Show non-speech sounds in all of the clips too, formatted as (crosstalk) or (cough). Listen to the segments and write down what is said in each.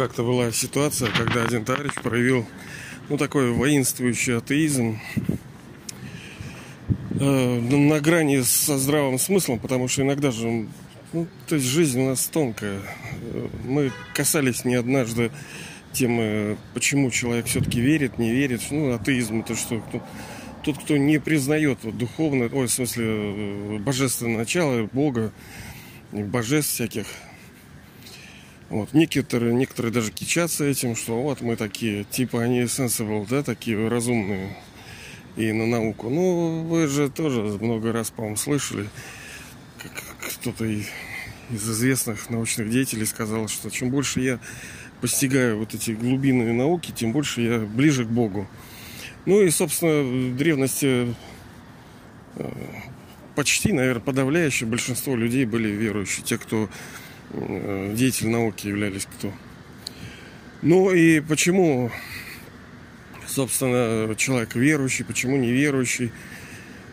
как-то была ситуация, когда один товарищ проявил ну, такой воинствующий атеизм э, на грани со здравым смыслом, потому что иногда же, ну, то есть жизнь у нас тонкая. Мы касались не однажды темы, почему человек все-таки верит, не верит. Ну, атеизм это что? Кто, тот, кто не признает духовное, ой, в смысле, э, божественное начало, Бога, божеств всяких. Вот. Некоторые, некоторые даже кичатся этим, что вот мы такие, типа они sensible, да, такие разумные и на науку. Ну, вы же тоже много раз, по-моему, слышали, как кто-то из известных научных деятелей сказал, что чем больше я постигаю вот эти глубинные науки, тем больше я ближе к Богу. Ну и, собственно, в древности э, почти, наверное, подавляющее большинство людей были верующие. Те, кто э, деятель науки являлись кто. Ну и почему, собственно, человек верующий, почему неверующий?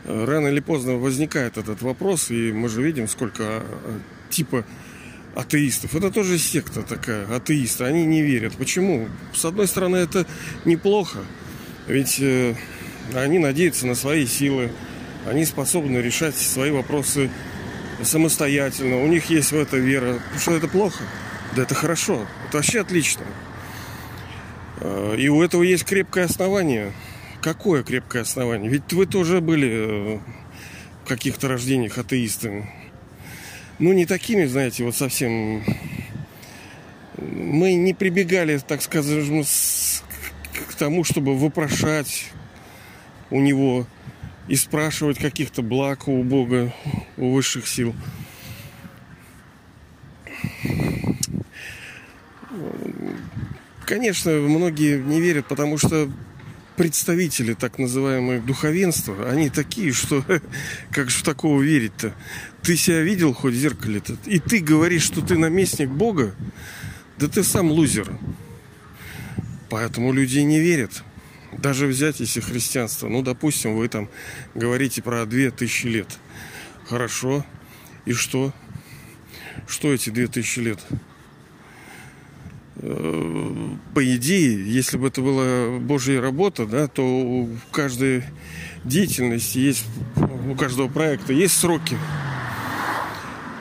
Рано или поздно возникает этот вопрос, и мы же видим, сколько э, типа атеистов. Это тоже секта такая, атеисты. Они не верят. Почему? С одной стороны, это неплохо. Ведь э, они надеются на свои силы. Они способны решать свои вопросы самостоятельно. У них есть в это вера. Что это плохо? Да это хорошо. Это вообще отлично. Э, и у этого есть крепкое основание. Какое крепкое основание? Ведь вы тоже были э, в каких-то рождениях атеистами ну, не такими, знаете, вот совсем... Мы не прибегали, так скажем, к тому, чтобы вопрошать у него и спрашивать каких-то благ у Бога, у высших сил. Конечно, многие не верят, потому что представители так называемого духовенства, они такие, что (laughs) как же в такого верить-то? Ты себя видел хоть в зеркале-то? И ты говоришь, что ты наместник Бога? Да ты сам лузер. Поэтому люди не верят. Даже взять, если христианство, ну, допустим, вы там говорите про две тысячи лет. Хорошо. И что? Что эти две тысячи лет? Э, по идее, если бы это была Божья работа, да, то у каждой деятельности есть, у каждого проекта есть сроки.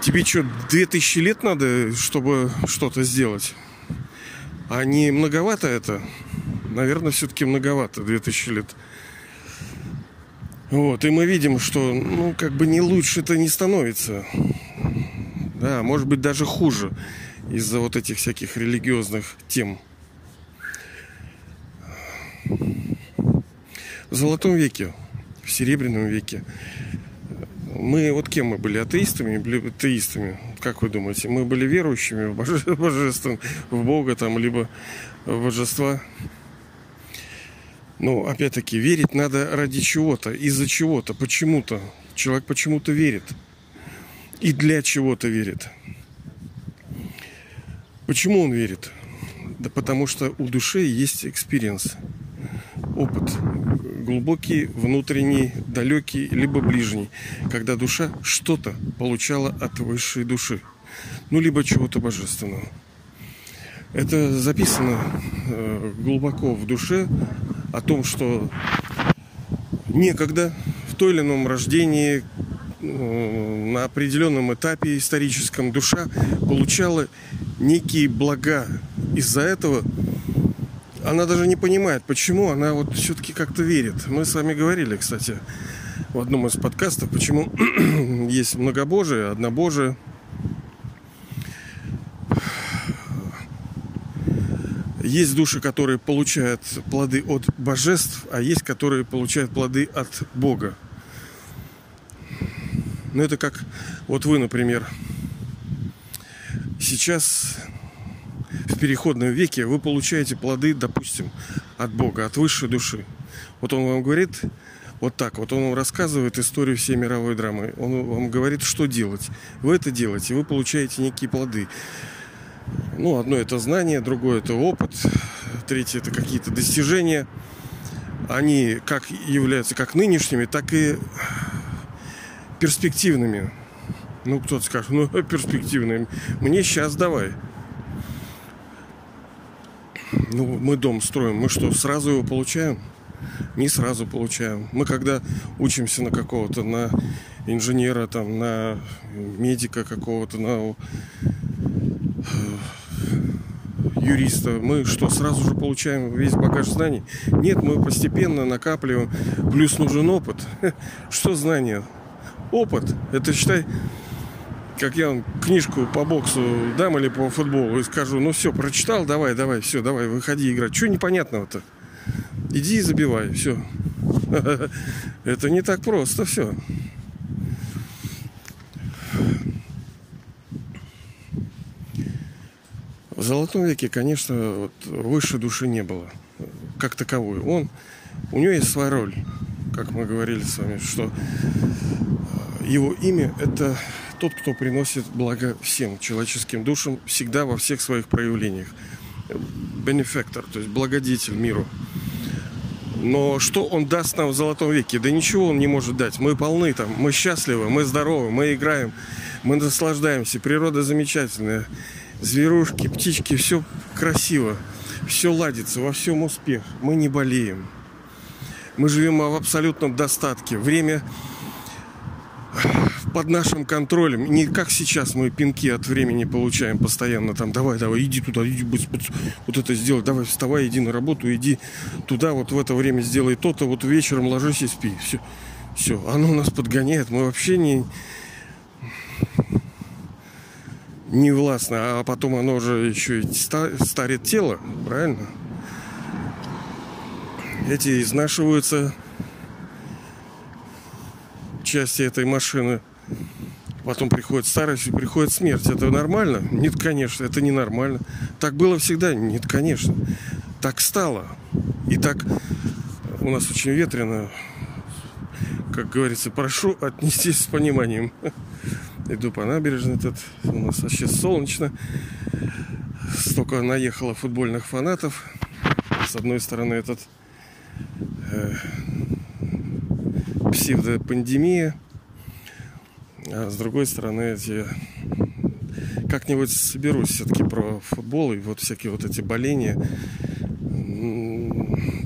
Тебе что, 2000 лет надо, чтобы что-то сделать? А не многовато это? Наверное, все-таки многовато, 2000 лет. Вот, и мы видим, что, ну, как бы не лучше это не становится. Да, может быть, даже хуже из-за вот этих всяких религиозных тем. В Золотом веке, в Серебряном веке мы вот кем мы были? Атеистами или атеистами? Как вы думаете? Мы были верующими в боже, (laughs) божество, в Бога там, либо в божества? Но опять-таки верить надо ради чего-то, из-за чего-то, почему-то. Человек почему-то верит. И для чего-то верит. Почему он верит? Да потому что у души есть experience, опыт глубокий, внутренний, далекий, либо ближний, когда душа что-то получала от высшей души, ну либо чего-то божественного. Это записано э, глубоко в душе о том, что некогда в той или ином рождении э, на определенном этапе историческом душа получала некие блага. Из-за этого она даже не понимает, почему она вот все-таки как-то верит. Мы с вами говорили, кстати, в одном из подкастов, почему (clears throat) есть многобожие, однобожие. Есть души, которые получают плоды от божеств, а есть, которые получают плоды от Бога. Ну, это как вот вы, например, сейчас в переходном веке вы получаете плоды, допустим, от Бога, от высшей души. Вот он вам говорит вот так, вот он вам рассказывает историю всей мировой драмы. Он вам говорит, что делать. Вы это делаете, вы получаете некие плоды. Ну, одно это знание, другое это опыт, третье это какие-то достижения. Они как являются как нынешними, так и перспективными. Ну, кто-то скажет, ну, (laughs) перспективные. Мне сейчас давай. Ну, мы дом строим. Мы что, сразу его получаем? Не сразу получаем. Мы когда учимся на какого-то, на инженера, там, на медика какого-то, на юриста, мы что, сразу же получаем весь багаж знаний? Нет, мы постепенно накапливаем. Плюс нужен опыт. (laughs) Что знания? Опыт. Это, считай, как я книжку по боксу дам или по футболу и скажу, ну все, прочитал, давай, давай, все, давай, выходи играть. Что непонятного-то? Иди и забивай, все. (laughs) Это не так просто, все. Золотом веке, конечно, вот, выше души не было, как таковой. Он, у него есть своя роль, как мы говорили с вами, что его имя – это тот, кто приносит благо всем человеческим душам всегда во всех своих проявлениях. Бенефектор, то есть благодетель миру. Но что он даст нам в золотом веке? Да ничего он не может дать. Мы полны там, мы счастливы, мы здоровы, мы играем, мы наслаждаемся. Природа замечательная зверушки, птички, все красиво, все ладится, во всем успех. Мы не болеем. Мы живем в абсолютном достатке. Время под нашим контролем. Не как сейчас мы пинки от времени получаем постоянно. Там, давай, давай, иди туда, иди, вот это сделай. Давай, вставай, иди на работу, иди туда, вот в это время сделай то-то, вот вечером ложись и спи. Все, все. Оно нас подгоняет. Мы вообще не, не властно, а потом оно уже еще и старит тело, правильно? Эти изнашиваются части этой машины. Потом приходит старость и приходит смерть. Это нормально? Нет, конечно, это не нормально. Так было всегда? Нет, конечно. Так стало. И так у нас очень ветрено. Как говорится, прошу отнестись с пониманием. Иду по набережной тут. У нас вообще солнечно. Столько наехало футбольных фанатов. С одной стороны этот э, псевдопандемия. А с другой стороны эти... Как-нибудь соберусь все-таки про футбол и вот всякие вот эти боления.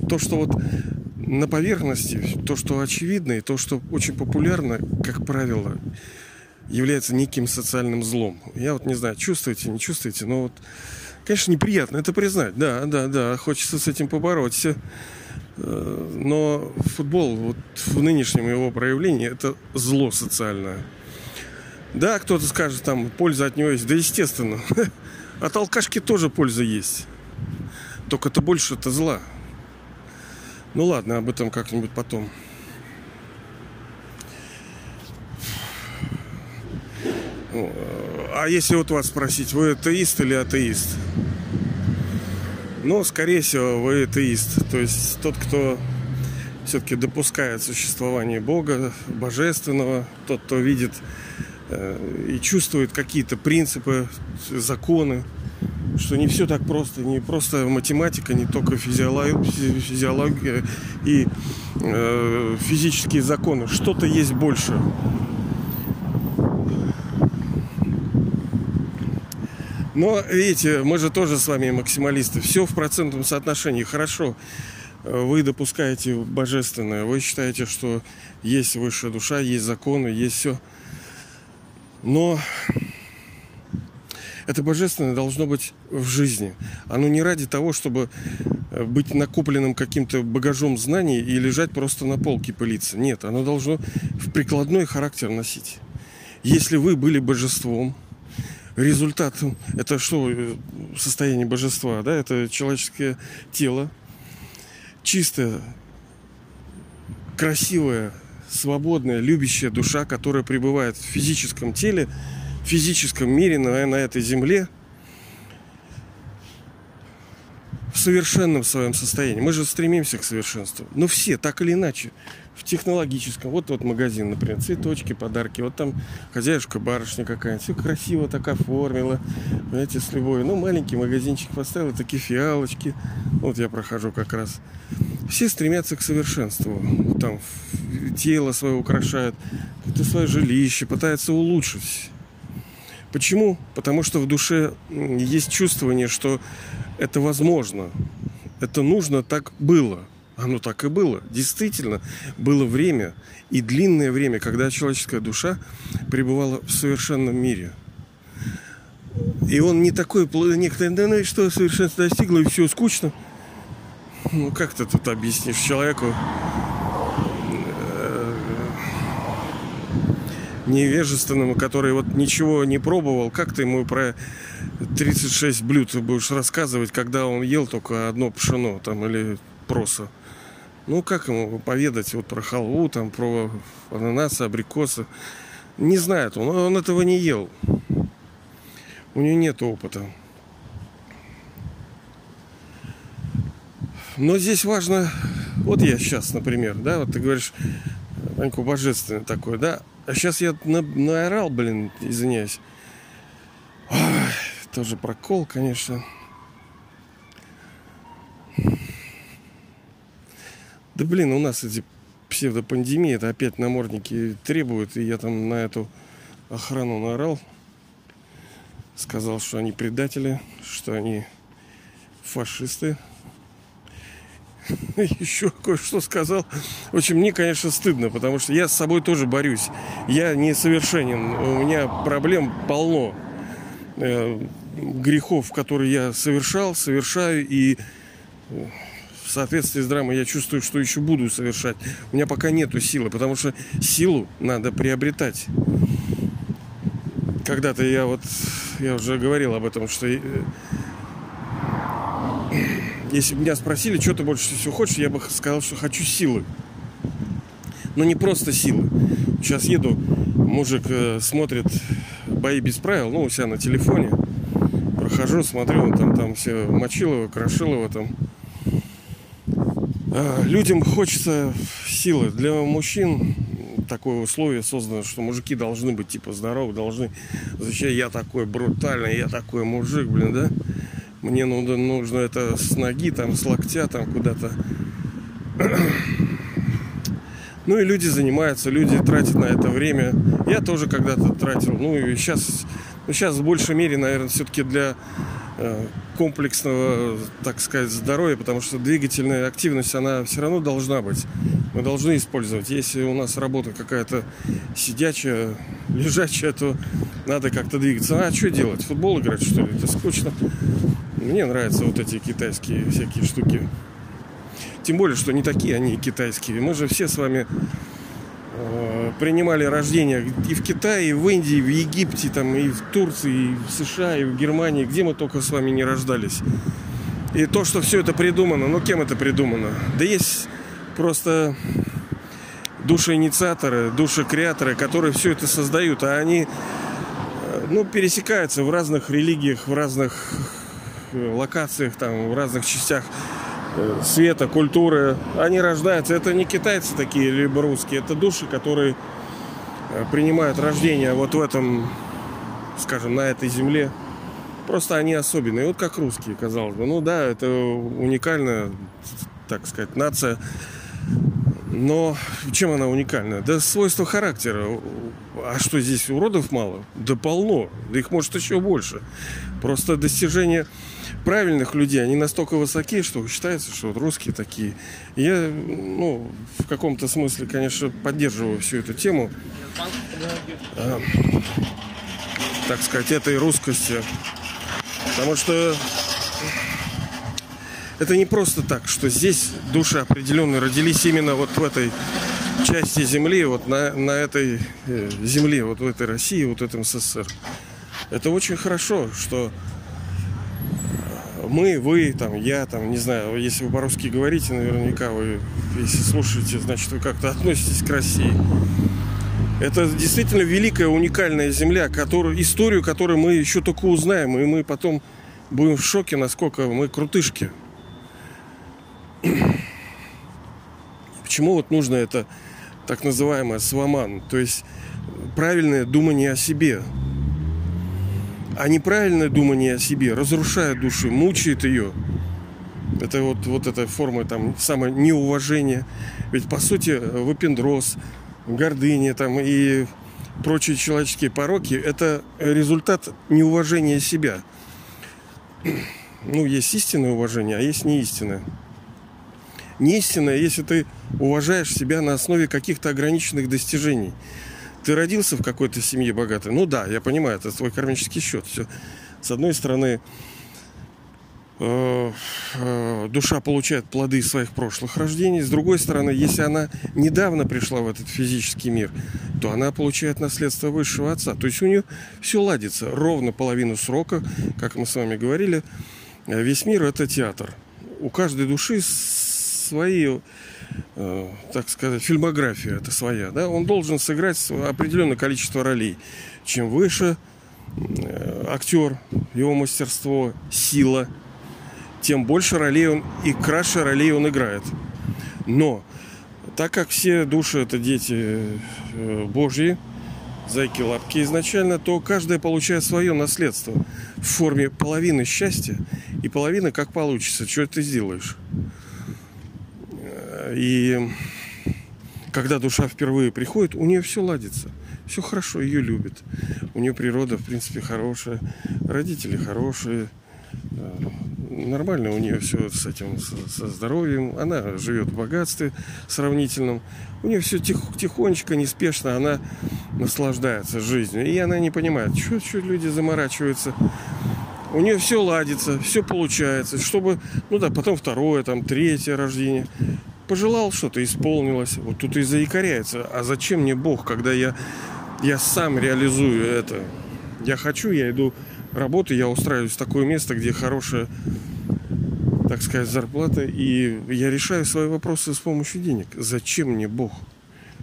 То, что вот на поверхности, то, что очевидно и то, что очень популярно, как правило, является неким социальным злом. Я вот не знаю, чувствуете, не чувствуете, но вот, конечно, неприятно это признать. Да, да, да, хочется с этим побороться. Э, но футбол вот в нынешнем его проявлении это зло социальное. Да, кто-то скажет, там, польза от него есть. Да, естественно. (laughs) От алкашки тоже польза есть. Только это больше это зла. Ну ладно, об этом как-нибудь потом. А если вот вас спросить, вы атеист или атеист? Ну, скорее всего, вы атеист. То есть тот, кто все-таки допускает существование Бога, Божественного, тот, кто видит э, и чувствует какие-то принципы, законы, что не все так просто, не просто математика, не только физиология, физиология и э, физические законы, что-то есть больше. Но, видите, мы же тоже с вами максималисты. Все в процентном соотношении. Хорошо, вы допускаете божественное. Вы считаете, что есть высшая душа, есть законы, есть все. Но это божественное должно быть в жизни. Оно не ради того, чтобы быть накопленным каким-то багажом знаний и лежать просто на полке пылиться. Нет, оно должно в прикладной характер носить. Если вы были божеством, результат это что состояние божества, да, это человеческое тело, чистое, красивое, свободная, любящая душа, которая пребывает в физическом теле, в физическом мире, на, на этой земле, в совершенном своем состоянии. Мы же стремимся к совершенству. Но все, так или иначе, в технологическом. Вот вот магазин, например, цветочки, подарки. Вот там хозяюшка, барышня какая-нибудь. Все красиво так оформила. Понимаете, с любовью. Ну, маленький магазинчик поставила, такие фиалочки. Вот я прохожу как раз. Все стремятся к совершенству. Там тело свое украшают, это свое жилище, пытаются улучшить. Почему? Потому что в душе есть чувствование, что это возможно, это нужно, так было. Оно так и было. Действительно, было время и длинное время, когда человеческая душа пребывала в совершенном мире. И он не такой, некоторые, да ну и что, совершенство достигло, и все скучно. Ну, как ты тут объяснишь человеку, э, невежественному, который вот ничего не пробовал, как ты ему про 36 блюд будешь рассказывать, когда он ел только одно пшено там или проса? Ну, как ему поведать вот про халву, там, про ананасы, абрикосы? Не знает он, он этого не ел. У него нет опыта. Но здесь важно, вот я сейчас, например, да, вот ты говоришь, Ваньку божественный такой, да, а сейчас я на, наорал, блин, извиняюсь. Ой, тоже прокол, конечно. Да блин, у нас эти псевдопандемии, это опять намордники требуют, и я там на эту охрану наорал. Сказал, что они предатели, что они фашисты. (laughs) Еще кое-что сказал. В общем, мне, конечно, стыдно, потому что я с собой тоже борюсь. Я несовершенен. У меня проблем полно. Э, грехов, которые я совершал, совершаю. И в соответствии с драмой я чувствую, что еще буду совершать. У меня пока нету силы, потому что силу надо приобретать. Когда-то я вот, я уже говорил об этом, что э, если бы меня спросили, что ты больше всего хочешь, я бы сказал, что хочу силы. Но не просто силы. Сейчас еду, мужик э, смотрит бои без правил, ну, у себя на телефоне. Прохожу, смотрю, он там, там все Мочилово, Крошилово там а, людям хочется силы. Для мужчин такое условие создано, что мужики должны быть типа здоровы, должны зачем я такой брутальный, я такой мужик, блин, да? Мне нужно, нужно это с ноги, там, с локтя, там, куда-то. (clears throat) Ну и люди занимаются, люди тратят на это время. Я тоже когда-то тратил. Ну и сейчас, ну сейчас в большей мере, наверное, все-таки для Э, комплексного, так сказать, здоровья, потому что двигательная активность, она все равно должна быть. Мы должны использовать. Если у нас работа какая-то сидячая, лежачая, то надо как-то двигаться. А что делать? Футбол играть, что ли? Это скучно. Мне нравятся вот эти китайские всякие штуки. Тем более, что не такие они китайские. Мы же все с вами принимали рождение и в Китае, и в Индии, и в Египте, там, и в Турции, и в США, и в Германии, где мы только с вами не рождались. И то, что все это придумано, ну кем это придумано? Да есть просто души-инициаторы, души-креаторы, которые все это создают, а они э, ну, пересекаются в разных религиях, в разных э, локациях, там, в разных частях Э, света, культуры, они рождаются. Это не китайцы такие, либо русские, это души, которые э, принимают рождение вот в этом, скажем, на этой земле. Просто они особенные, вот как русские, казалось бы. Ну да, это уникальная, так сказать, нация. Но чем она уникальна? Да свойство характера. А что здесь уродов мало? Да полно. Да их может еще больше. Просто достижение правильных людей, они настолько высоки, что считается, что вот русские такие. я, ну, в каком-то смысле, конечно, поддерживаю всю эту тему. А, так сказать, этой русскости. Потому что это не просто так, что здесь души определенные родились именно вот в этой части земли, вот на, на этой э, земле, вот в этой России, вот в этом СССР. Это очень хорошо, что мы, вы, там, я, там, не знаю, если вы по-русски говорите, наверняка вы, если слушаете, значит, вы как-то относитесь к России. Это действительно великая, уникальная земля, которую, историю которую мы еще только узнаем, и мы потом будем в шоке, насколько мы крутышки. Почему вот нужно это так называемое сваман, то есть правильное думание о себе – а неправильное думание о себе разрушает душу, мучает ее. Это вот, вот эта форма там самое неуважение. Ведь по сути выпендроз, гордыня там и прочие человеческие пороки – это результат неуважения себя. Ну, есть истинное уважение, а есть неистинное. Неистинное, если ты уважаешь себя на основе каких-то ограниченных достижений. Ты родился в какой-то семье богатой. Ну да, я понимаю, это твой кармический счет. Все. С одной стороны, Э, э, душа получает плоды своих прошлых рождений. С другой стороны, если она недавно пришла в этот физический мир, то она получает наследство высшего отца. То есть у нее все ладится. Ровно половину срока, как мы с вами говорили, э, весь мир это театр. У каждой души свои, так сказать, фильмография это своя. Да? Он должен сыграть определенное количество ролей. Чем выше актер, его мастерство, сила – тем больше ролей он и краше ролей он играет. Но так как все души это дети э, Божьи, зайки-лапки изначально, то каждая получает свое наследство в форме половины счастья и половины как получится, что ты сделаешь. И когда душа впервые приходит, у нее все ладится. Все хорошо, ее любят. У нее природа, в принципе, хорошая. Родители хорошие нормально у нее все с этим, со здоровьем. Она живет в богатстве сравнительном. У нее все тих, тихонечко, неспешно, она наслаждается жизнью. И она не понимает, что, что люди заморачиваются. У нее все ладится, все получается. Чтобы, ну да, потом второе, там, третье рождение. Пожелал, что-то исполнилось. Вот тут и заикаряется. А зачем мне Бог, когда я, я сам реализую это? Я хочу, я иду работы, я устраиваюсь в такое место, где хорошая, так сказать, зарплата, и я решаю свои вопросы с помощью денег. Зачем мне Бог?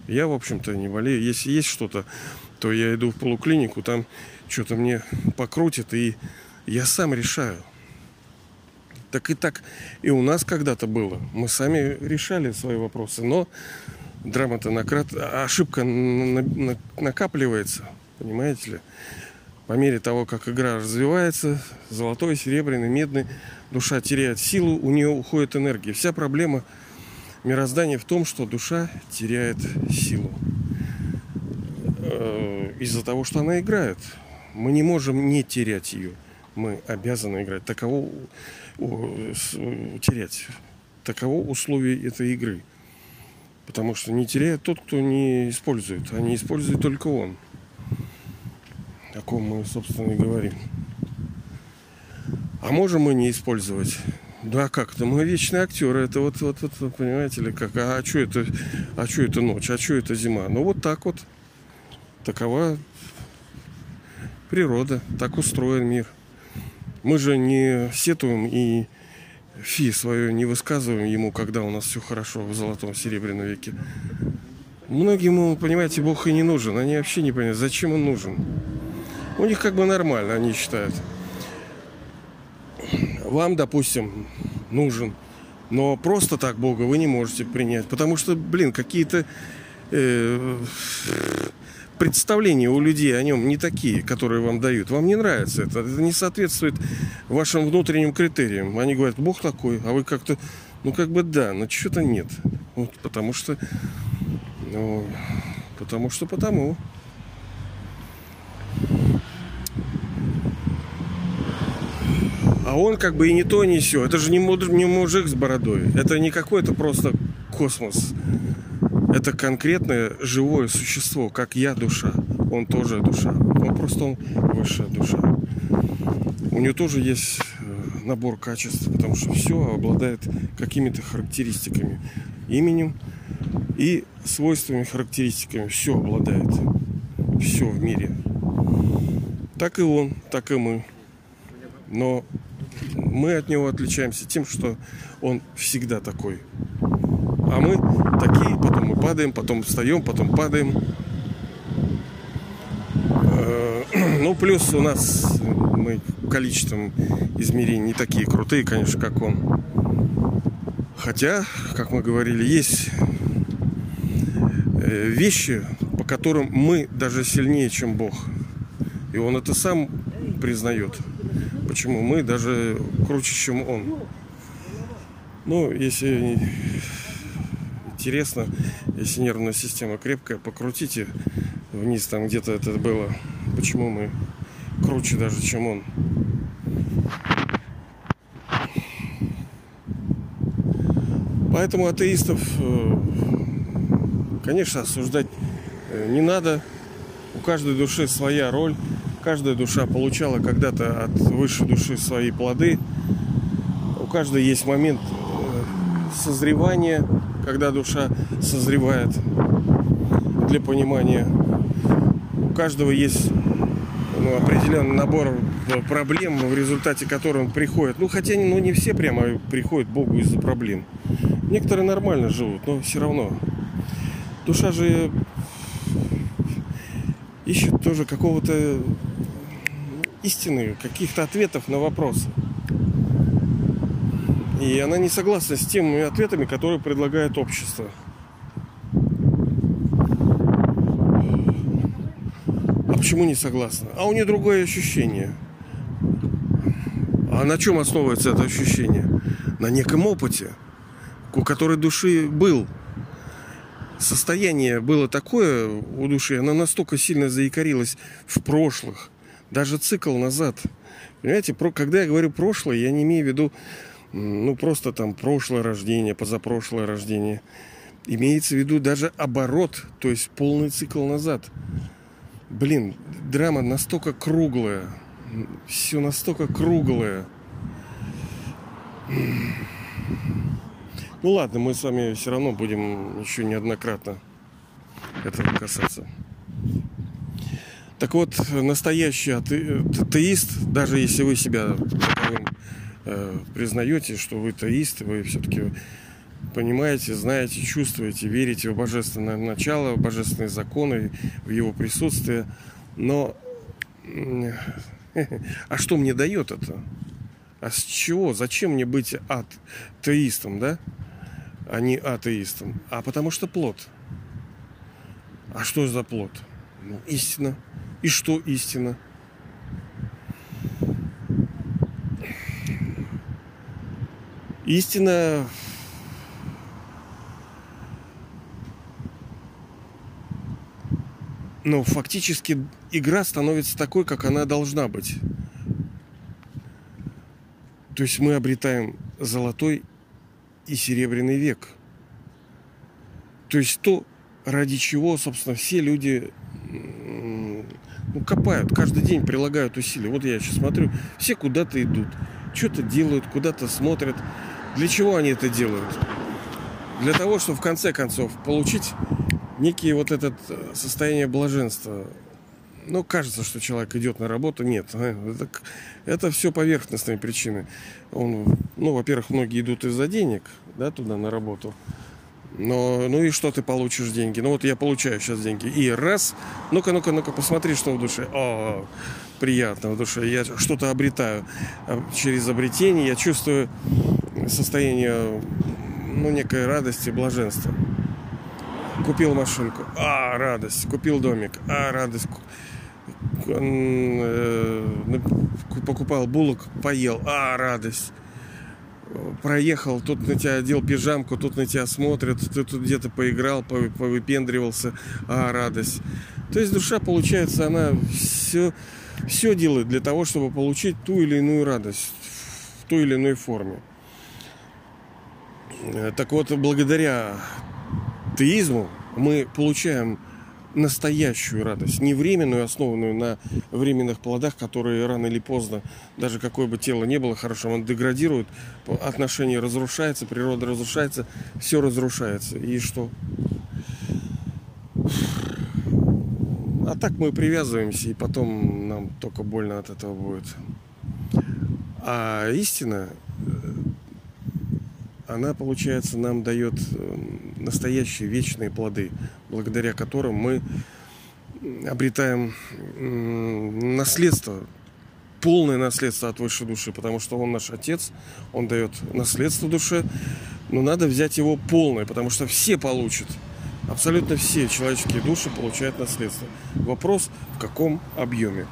Я, в общем-то, не болею. Если есть что-то, то я иду в полуклинику, там что-то мне покрутит, и я сам решаю. Так и так и у нас когда-то было. Мы сами решали свои вопросы, но драма-то накрат... ошибка накапливается, понимаете ли по мере того, как игра развивается, золотой, серебряный, медный, душа теряет силу, у нее уходит энергия. Вся проблема мироздания в том, что душа теряет силу. Э, из-за того, что она играет. Мы не можем не терять ее. Мы обязаны играть. Таково терять. Таково условие этой игры. Потому что не теряет тот, кто не использует, а не использует только он о ком мы, собственно, и говорим. А можем мы не использовать? Да как-то мы вечные актеры. Это вот, вот, вот, понимаете ли, как, а, а что это, а что это ночь, а что это зима? Ну вот так вот. Такова природа, так устроен мир. Мы же не сетуем и фи свое не высказываем ему, когда у нас все хорошо в золотом серебряном веке. Многим, понимаете, Бог и не нужен. Они вообще не понимают, зачем он нужен. У них как бы нормально, они считают. Вам, допустим, нужен. Но просто так Бога вы не можете принять. Потому что, блин, какие-то э, представления у людей о нем не такие, которые вам дают. Вам не нравится это. Это не соответствует вашим внутренним критериям. Они говорят, Бог такой, а вы как-то, ну как бы да, но что-то нет. Вот, потому что, ну, потому что потому. А он как бы и не то, не все. Это же не, не мужик с бородой. Это не какой-то просто космос. Это конкретное живое существо, как я душа. Он тоже душа. Он просто он высшая душа. У него тоже есть э, набор качеств, потому что все обладает какими-то характеристиками. Именем и свойствами, характеристиками. Все обладает. Все в мире. Так и он, так и мы. Но мы от него отличаемся тем, что он всегда такой. А мы такие, потом мы падаем, потом встаем, потом падаем. Э, (clears throat) ну, плюс у нас мы количеством измерений не такие крутые, конечно, как он. Хотя, как мы говорили, есть э, вещи, по которым мы даже сильнее, чем Бог. И он это сам признает почему мы даже круче, чем он. Ну, если интересно, если нервная система крепкая, покрутите вниз там где-то это было. Почему мы круче даже, чем он. Поэтому атеистов, э, конечно, осуждать э, не надо. У каждой души своя роль. Каждая душа получала когда-то от высшей души свои плоды. У каждой есть момент э, созревания, когда душа созревает для понимания. У каждого есть ну, определенный набор проблем, в результате которых он приходит. Ну, хотя ну, не все прямо приходят Богу из-за проблем. Некоторые нормально живут, но все равно. Душа же ищет тоже какого-то истины, каких-то ответов на вопросы. И она не согласна с теми ответами, которые предлагает общество. А почему не согласна? А у нее другое ощущение. А на чем основывается это ощущение? На неком опыте, у которой души был. Состояние было такое у души, она настолько сильно заикарилась в прошлых, даже цикл назад. Понимаете, про, когда я говорю прошлое, я не имею в виду, ну, просто там прошлое рождение, позапрошлое рождение. Имеется в виду даже оборот, то есть полный цикл назад. Блин, драма настолько круглая, все настолько круглое. Ну ладно, мы с вами все равно будем еще неоднократно этого касаться. Так вот, настоящий атеист, даже если вы себя э, признаете, что вы атеист, вы все-таки понимаете, знаете, чувствуете, верите в божественное начало, в божественные законы, в его присутствие. Но (laughs) а что мне дает это? А с чего? Зачем мне быть атеистом, да? А не атеистом. А потому что плод. А что за плод? Ну, истина. И что истина? Истина ну, фактически игра становится такой, как она должна быть. То есть мы обретаем золотой и серебряный век. То есть то, ради чего, собственно, все люди ну, копают, каждый день прилагают усилия. Вот я сейчас смотрю, все куда-то идут, что-то делают, куда-то смотрят. Для чего они это делают? Для того, чтобы в конце концов получить некие вот это э, состояние блаженства. Ну, кажется, что человек идет на работу. Нет, э, это, это все поверхностные причины. Он, ну, во-первых, многие идут из-за денег, да, туда на работу. Но, ну и что ты получишь деньги? Ну вот я получаю сейчас деньги. И раз, ну-ка, ну-ка, ну-ка, посмотри, что в душе. О, приятно в душе. Я что-то обретаю. А через обретение я чувствую состояние, ну, некой радости, блаженства. Купил машинку. А, радость. Купил домик. А, радость. Э, покупал булок, поел. А, радость. Проехал, тут на тебя одел пижамку, тут на тебя смотрят, ты тут где-то поиграл, повыпендривался. А, радость. То есть душа, получается, она все, все делает для того, чтобы получить ту или иную радость в той или иной форме. Э, так вот, благодаря теизму мы получаем настоящую радость, не временную, основанную на временных плодах, которые рано или поздно, даже какое бы тело не было хорошим, он деградирует, отношения разрушаются, природа разрушается, все разрушается. И что? А так мы привязываемся, и потом нам только больно от этого будет. А истина она, получается, нам дает э, настоящие вечные плоды, благодаря которым мы обретаем наследство, полное наследство от высшей души, потому что он наш отец, он дает наследство душе, но надо взять его полное, потому что все получат, абсолютно все человеческие души получают наследство. Вопрос, в каком объеме.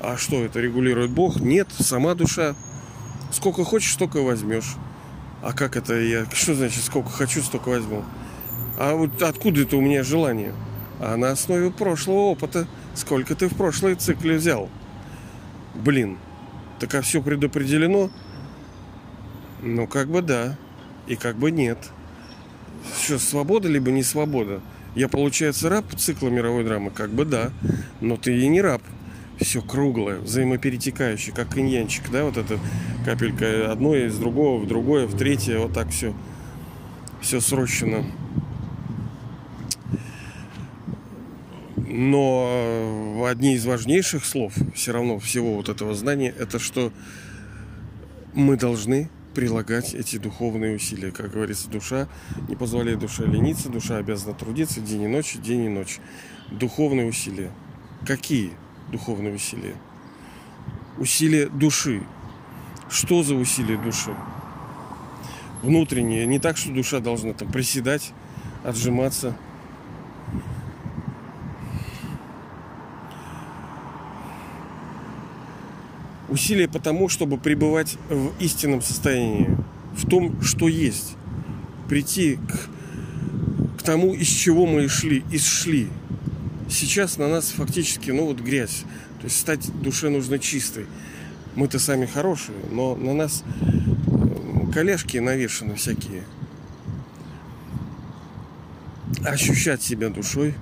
А что это регулирует Бог? Нет, сама душа. Сколько хочешь, столько возьмешь. А как это я? Что значит сколько хочу, столько возьму? А вот откуда это у меня желание? а на основе прошлого опыта, сколько ты в прошлой цикле взял. Блин, так а все предопределено? Ну, как бы да, и как бы нет. Что, свобода либо не свобода? Я, получается, раб цикла мировой драмы? Как бы да, но ты и не раб. Все круглое, взаимоперетекающее, как иньянчик, да, вот эта капелька одно из другого в другое, в третье, вот так все, все срощено. Но э, одни из важнейших слов все равно всего вот этого знания, это что мы должны прилагать эти духовные усилия. Как говорится, душа не позволяет душе лениться, душа обязана трудиться день и ночь, день и ночь. Духовные усилия. Какие духовные усилия? Усилия души. Что за усилия души? Внутренние. Не так, что душа должна там приседать, отжиматься, Усилия потому, чтобы пребывать в истинном состоянии, в том, что есть. Прийти к, к тому, из чего мы шли, и шли. Сейчас на нас фактически, ну вот грязь. То есть стать душе нужно чистой. Мы-то сами хорошие, но на нас э, колешки навешаны всякие. Ощущать себя душой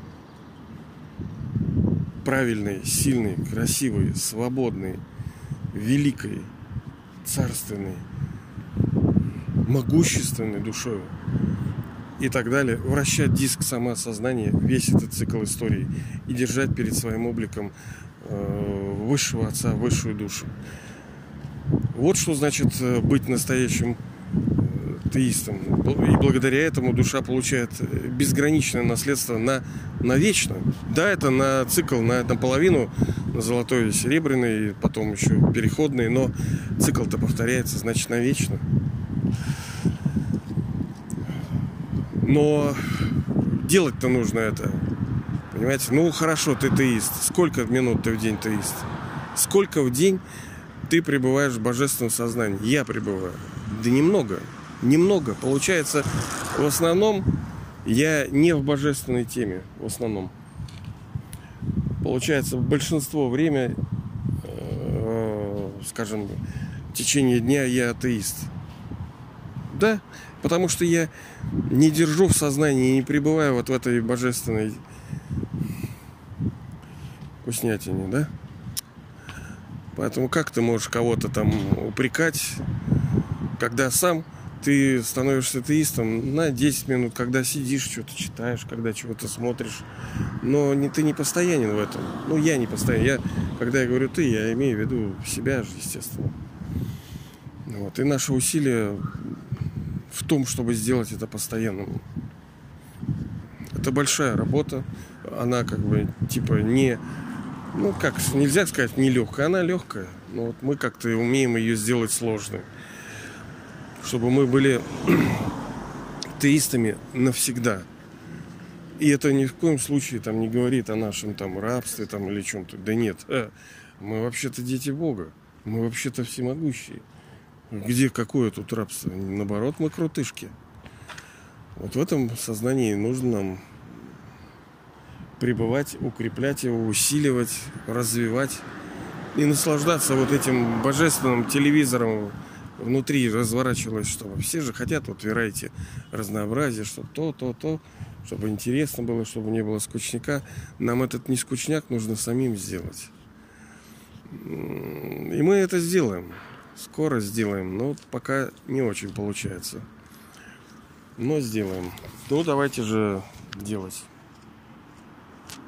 правильной, сильной, красивой, свободной – великой, царственной, могущественной душой и так далее, вращать диск самоосознания, весь этот цикл истории и держать перед своим обликом э, высшего отца, высшую душу. Вот что значит э, быть настоящим теистом. И благодаря этому душа получает безграничное наследство на, на вечно. Да, это на цикл, на, на половину, на золотой серебряный, потом еще переходный, но цикл-то повторяется, значит, навечно. Но делать-то нужно это. Понимаете? Ну, хорошо, ты теист. Сколько минут ты в день теист? Сколько в день ты пребываешь в божественном сознании? Я пребываю. Да немного немного. Получается, в основном я не в божественной теме, в основном. Получается, большинство время, э, скажем, в течение дня я атеист. Да, потому что я не держу в сознании, не пребываю вот в этой божественной вкуснятине, да? Поэтому как ты можешь кого-то там упрекать, когда сам ты становишься атеистом на 10 минут, когда сидишь, что-то читаешь, когда чего-то смотришь. Но не, ты не постоянен в этом. Ну, я не постоянен. Я, когда я говорю ты, я имею в виду себя же, естественно. Вот. И наши усилия в том, чтобы сделать это постоянным. Это большая работа. Она как бы типа не... Ну, как, нельзя сказать нелегкая. Она легкая. Но вот мы как-то умеем ее сделать сложной чтобы мы были (clears throat) теистами навсегда. И это ни в коем случае там не говорит о нашем там рабстве там или чем-то. Да нет, э, мы вообще-то дети Бога. Мы вообще-то всемогущие. Где какое тут рабство? Наоборот, мы крутышки. Вот в этом сознании нужно нам пребывать, укреплять его, усиливать, развивать и наслаждаться вот этим божественным телевизором, внутри разворачивалось, чтобы все же хотят, вот верайте разнообразие, что то, то, то, чтобы интересно было, чтобы не было скучняка. Нам этот не скучняк нужно самим сделать. И мы это сделаем. Скоро сделаем, но пока не очень получается. Но сделаем. Ну, давайте же делать.